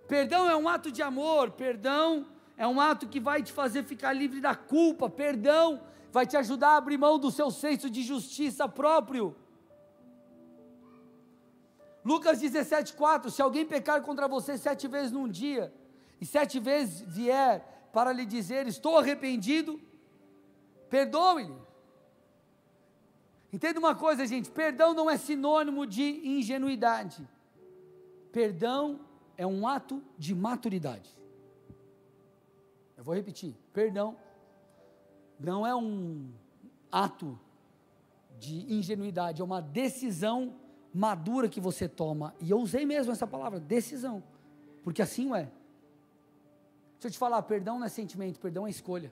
Perdão é um ato de amor, perdão é um ato que vai te fazer ficar livre da culpa, perdão vai te ajudar a abrir mão do seu senso de justiça próprio. Lucas 17,4: Se alguém pecar contra você sete vezes num dia, e sete vezes vier para lhe dizer: Estou arrependido, perdoe-lhe. Entenda uma coisa, gente: perdão não é sinônimo de ingenuidade. Perdão é um ato de maturidade. Eu vou repetir: perdão não é um ato de ingenuidade, é uma decisão madura que você toma. E eu usei mesmo essa palavra, decisão, porque assim é. Deixa eu te falar, perdão não é sentimento, perdão é escolha.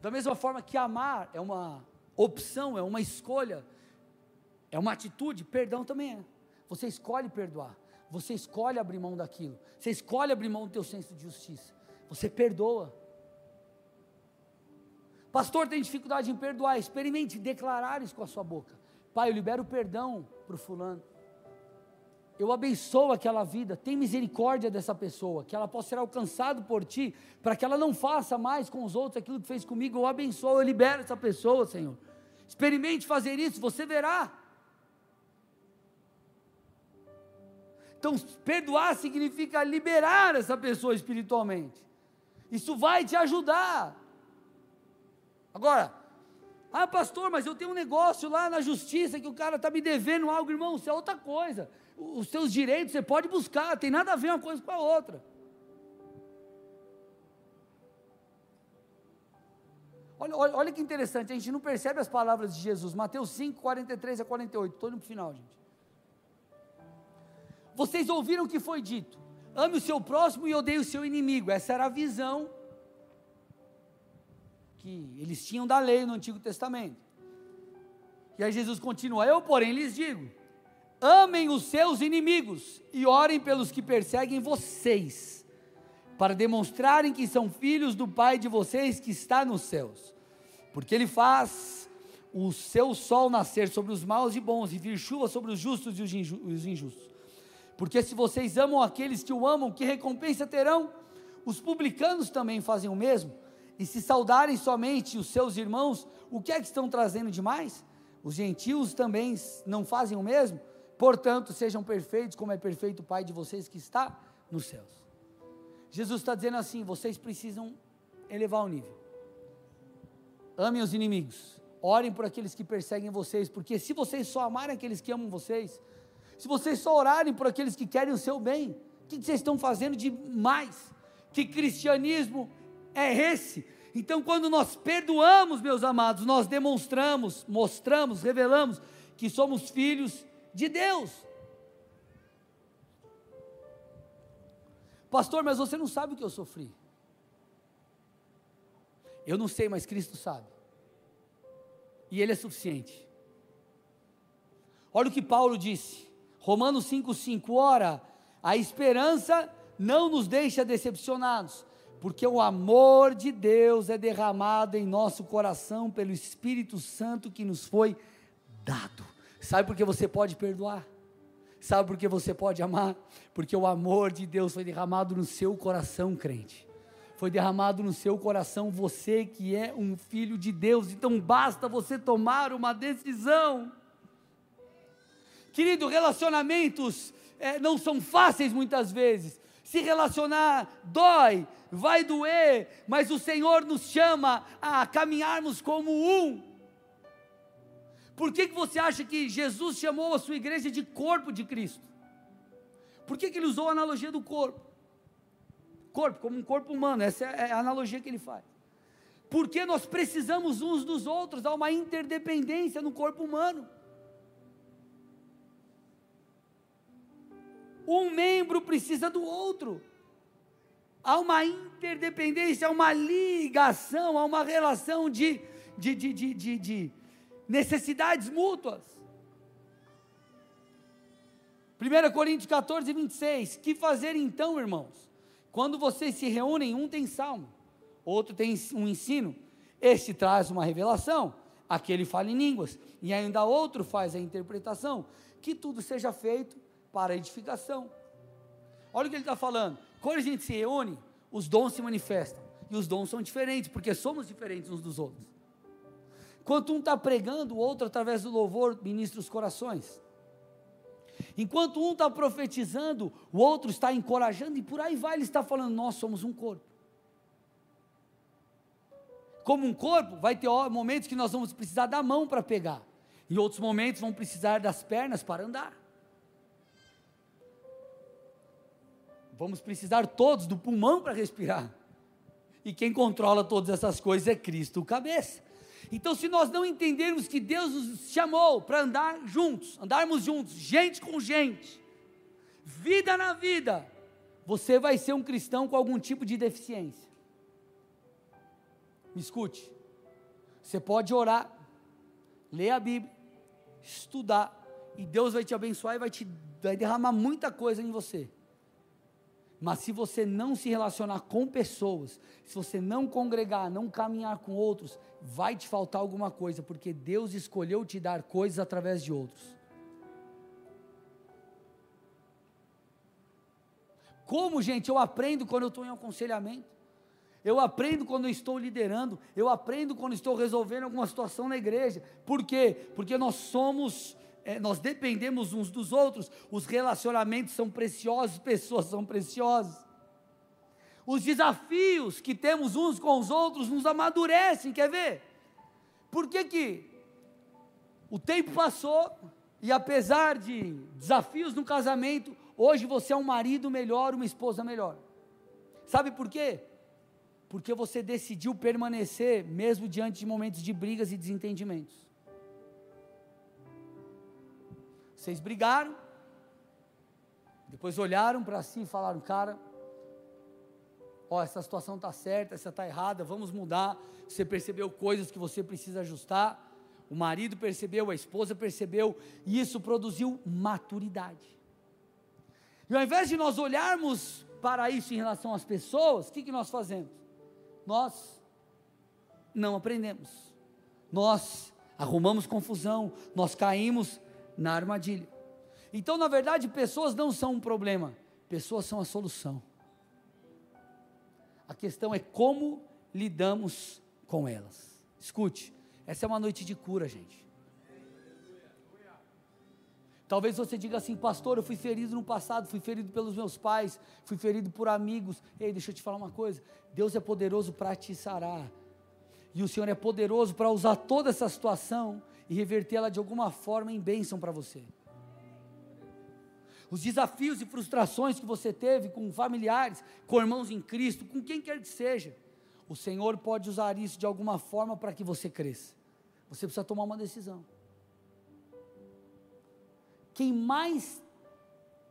Da mesma forma que amar é uma opção, é uma escolha, é uma atitude, perdão também é. Você escolhe perdoar, você escolhe abrir mão daquilo, você escolhe abrir mão do teu senso de justiça, você perdoa. Pastor tem dificuldade em perdoar, experimente declarar isso com a sua boca. Pai, eu libero perdão para o fulano. Eu abençoo aquela vida, tem misericórdia dessa pessoa, que ela possa ser alcançada por ti, para que ela não faça mais com os outros aquilo que fez comigo. Eu abençoo, eu libero essa pessoa, Senhor. Experimente fazer isso, você verá. Então, perdoar significa liberar essa pessoa espiritualmente. Isso vai te ajudar. Agora, ah, pastor, mas eu tenho um negócio lá na justiça que o cara está me devendo algo, irmão, isso é outra coisa. Os seus direitos você pode buscar, tem nada a ver uma coisa com a outra. Olha, olha, olha que interessante, a gente não percebe as palavras de Jesus. Mateus 5, 43 a 48. Estou indo para o final, gente. Vocês ouviram o que foi dito: ame o seu próximo e odeie o seu inimigo. Essa era a visão que eles tinham da lei no Antigo Testamento. E aí Jesus continua: Eu, porém, lhes digo: amem os seus inimigos e orem pelos que perseguem vocês, para demonstrarem que são filhos do Pai de vocês que está nos céus, porque Ele faz o seu sol nascer sobre os maus e bons, e vir chuva sobre os justos e os injustos. Porque se vocês amam aqueles que o amam, que recompensa terão? Os publicanos também fazem o mesmo. E se saudarem somente os seus irmãos, o que é que estão trazendo demais? Os gentios também não fazem o mesmo? Portanto, sejam perfeitos, como é perfeito o Pai de vocês que está nos céus. Jesus está dizendo assim: vocês precisam elevar o nível. Amem os inimigos, orem por aqueles que perseguem vocês, porque se vocês só amarem aqueles que amam vocês, se vocês só orarem por aqueles que querem o seu bem, o que vocês estão fazendo de mais? Que cristianismo é esse? Então, quando nós perdoamos, meus amados, nós demonstramos, mostramos, revelamos que somos filhos de Deus. Pastor, mas você não sabe o que eu sofri. Eu não sei, mas Cristo sabe. E Ele é suficiente. Olha o que Paulo disse, Romanos 5,5: Ora, a esperança não nos deixa decepcionados, porque o amor de Deus é derramado em nosso coração pelo Espírito Santo que nos foi dado. Sabe por que você pode perdoar? Sabe por que você pode amar? Porque o amor de Deus foi derramado no seu coração, crente. Foi derramado no seu coração, você que é um filho de Deus. Então basta você tomar uma decisão. Querido, relacionamentos é, não são fáceis muitas vezes. Se relacionar dói, vai doer, mas o Senhor nos chama a caminharmos como um. Por que, que você acha que Jesus chamou a sua igreja de corpo de Cristo? Por que, que ele usou a analogia do corpo? Corpo, como um corpo humano, essa é a analogia que ele faz. Porque nós precisamos uns dos outros, há uma interdependência no corpo humano. Um membro precisa do outro. Há uma interdependência, há uma ligação, há uma relação de, de, de, de, de, de necessidades mútuas. 1 Coríntios 14, 26. Que fazer então, irmãos? Quando vocês se reúnem, um tem salmo, outro tem um ensino, este traz uma revelação, aquele fala em línguas, e ainda outro faz a interpretação. Que tudo seja feito para edificação. Olha o que ele está falando. Quando a gente se reúne, os dons se manifestam. E os dons são diferentes, porque somos diferentes uns dos outros. Enquanto um está pregando, o outro, através do louvor, ministra os corações. Enquanto um está profetizando, o outro está encorajando, e por aí vai, ele está falando: nós somos um corpo. Como um corpo, vai ter momentos que nós vamos precisar da mão para pegar, e outros momentos vão precisar das pernas para andar. Vamos precisar todos do pulmão para respirar. E quem controla todas essas coisas é Cristo, o cabeça. Então, se nós não entendermos que Deus nos chamou para andar juntos, andarmos juntos, gente com gente, vida na vida, você vai ser um cristão com algum tipo de deficiência. Me escute. Você pode orar, ler a Bíblia, estudar, e Deus vai te abençoar e vai te vai derramar muita coisa em você. Mas se você não se relacionar com pessoas, se você não congregar, não caminhar com outros, vai te faltar alguma coisa, porque Deus escolheu te dar coisas através de outros. Como, gente, eu aprendo quando eu estou em aconselhamento, eu aprendo quando eu estou liderando, eu aprendo quando estou resolvendo alguma situação na igreja. Por quê? Porque nós somos é, nós dependemos uns dos outros, os relacionamentos são preciosos, *laughs* pessoas são preciosas. Os desafios que temos uns com os outros nos amadurecem, quer ver? Por que que o tempo passou e apesar de desafios no casamento, hoje você é um marido melhor, uma esposa melhor. Sabe por quê? Porque você decidiu permanecer mesmo diante de momentos de brigas e desentendimentos. Vocês brigaram, depois olharam para si e falaram, cara, ó, essa situação está certa, essa está errada, vamos mudar. Você percebeu coisas que você precisa ajustar. O marido percebeu, a esposa percebeu, e isso produziu maturidade. E ao invés de nós olharmos para isso em relação às pessoas, o que, que nós fazemos? Nós não aprendemos, nós arrumamos confusão, nós caímos na armadilha. Então, na verdade, pessoas não são um problema, pessoas são a solução. A questão é como lidamos com elas. Escute, essa é uma noite de cura, gente. Talvez você diga assim, pastor, eu fui ferido no passado, fui ferido pelos meus pais, fui ferido por amigos. Ei, deixa eu te falar uma coisa: Deus é poderoso para te sarar, e o Senhor é poderoso para usar toda essa situação e revertê-la de alguma forma em bênção para você. Os desafios e frustrações que você teve com familiares, com irmãos em Cristo, com quem quer que seja, o Senhor pode usar isso de alguma forma para que você cresça. Você precisa tomar uma decisão quem mais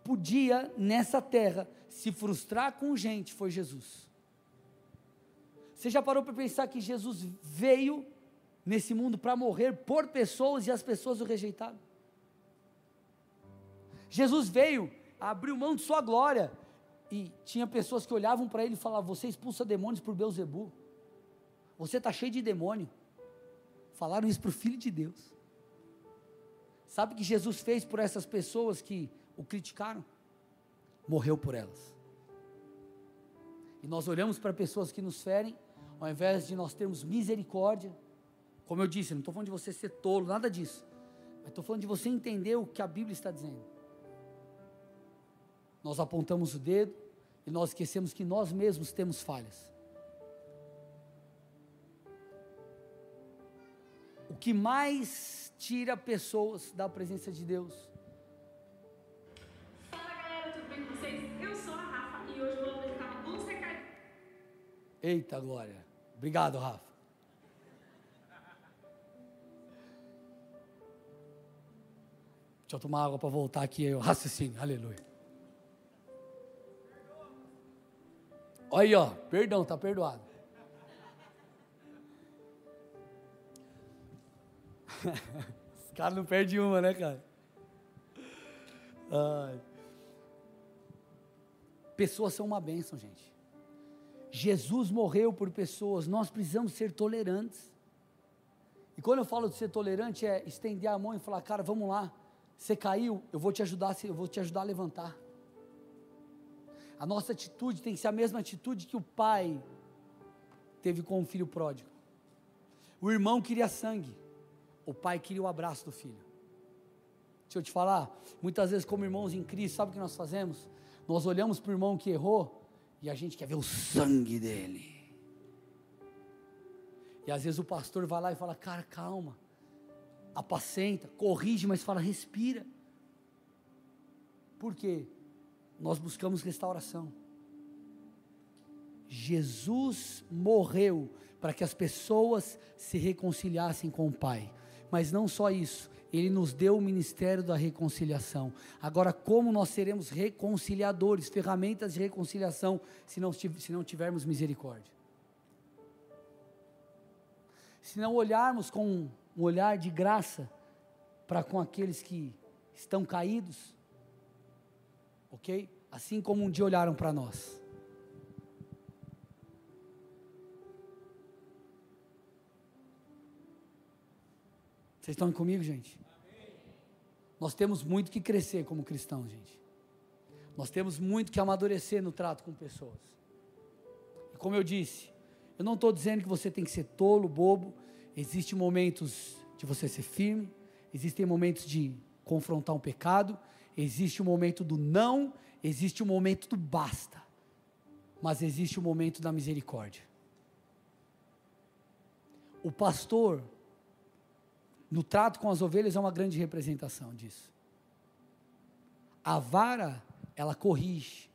podia nessa terra se frustrar com gente foi Jesus. Você já parou para pensar que Jesus veio nesse mundo para morrer por pessoas e as pessoas o rejeitaram? Jesus veio, abriu mão de sua glória e tinha pessoas que olhavam para ele e falavam: Você expulsa demônios por Beuzebu, você está cheio de demônio. Falaram isso para o Filho de Deus. Sabe o que Jesus fez por essas pessoas que o criticaram? Morreu por elas. E nós olhamos para pessoas que nos ferem, ao invés de nós termos misericórdia, como eu disse, não estou falando de você ser tolo, nada disso, mas estou falando de você entender o que a Bíblia está dizendo. Nós apontamos o dedo e nós esquecemos que nós mesmos temos falhas. O que mais tira pessoas da presença de Deus. Fala galera, tudo bem Deixa eu tomar água para voltar aqui, o raciocínio. Aleluia. Olha aí, ó. Perdão, tá perdoado. *laughs* Os caras não perdem uma, né, cara? Ai. Pessoas são uma bênção, gente. Jesus morreu por pessoas, nós precisamos ser tolerantes. E quando eu falo de ser tolerante, é estender a mão e falar, cara, vamos lá, você caiu, eu vou te ajudar, eu vou te ajudar a levantar. A nossa atitude tem que ser a mesma atitude que o pai teve com o filho pródigo. O irmão queria sangue. O pai queria o abraço do filho. Deixa eu te falar, muitas vezes, como irmãos em Cristo, sabe o que nós fazemos? Nós olhamos para o irmão que errou e a gente quer ver o sangue dele. E às vezes o pastor vai lá e fala: Cara, calma, apacenta, corrige, mas fala: respira. Por quê? Nós buscamos restauração. Jesus morreu para que as pessoas se reconciliassem com o Pai. Mas não só isso, ele nos deu o ministério da reconciliação. Agora, como nós seremos reconciliadores, ferramentas de reconciliação, se não, se não tivermos misericórdia? Se não olharmos com um olhar de graça para com aqueles que estão caídos, ok? Assim como um dia olharam para nós. Vocês estão comigo, gente? Amém. Nós temos muito que crescer como cristãos, gente. Nós temos muito que amadurecer no trato com pessoas. E como eu disse, eu não estou dizendo que você tem que ser tolo, bobo. Existem momentos de você ser firme, existem momentos de confrontar um pecado, existe o momento do não, existe o momento do basta, mas existe o momento da misericórdia. O pastor no trato com as ovelhas é uma grande representação disso. A vara, ela corrige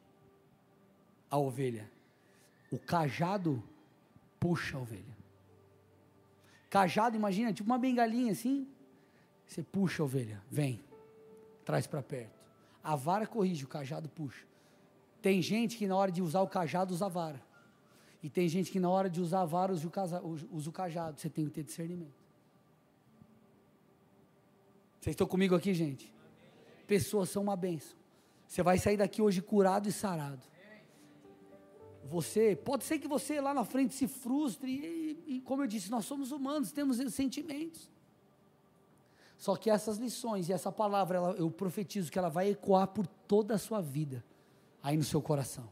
a ovelha. O cajado puxa a ovelha. Cajado, imagina, tipo uma bengalinha assim. Você puxa a ovelha, vem, traz para perto. A vara corrige, o cajado puxa. Tem gente que na hora de usar o cajado usa a vara. E tem gente que na hora de usar a vara usa o cajado. Você tem que ter discernimento. Vocês estão comigo aqui, gente? Pessoas são uma benção. Você vai sair daqui hoje curado e sarado. Você, pode ser que você lá na frente se frustre, e, e como eu disse, nós somos humanos, temos sentimentos. Só que essas lições e essa palavra, ela, eu profetizo que ela vai ecoar por toda a sua vida, aí no seu coração.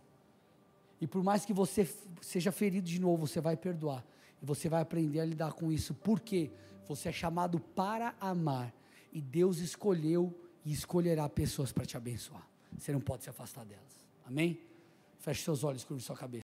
E por mais que você seja ferido de novo, você vai perdoar. E você vai aprender a lidar com isso. Por quê? Você é chamado para amar. E Deus escolheu e escolherá pessoas para te abençoar. Você não pode se afastar delas. Amém? Feche seus olhos, curve sua cabeça.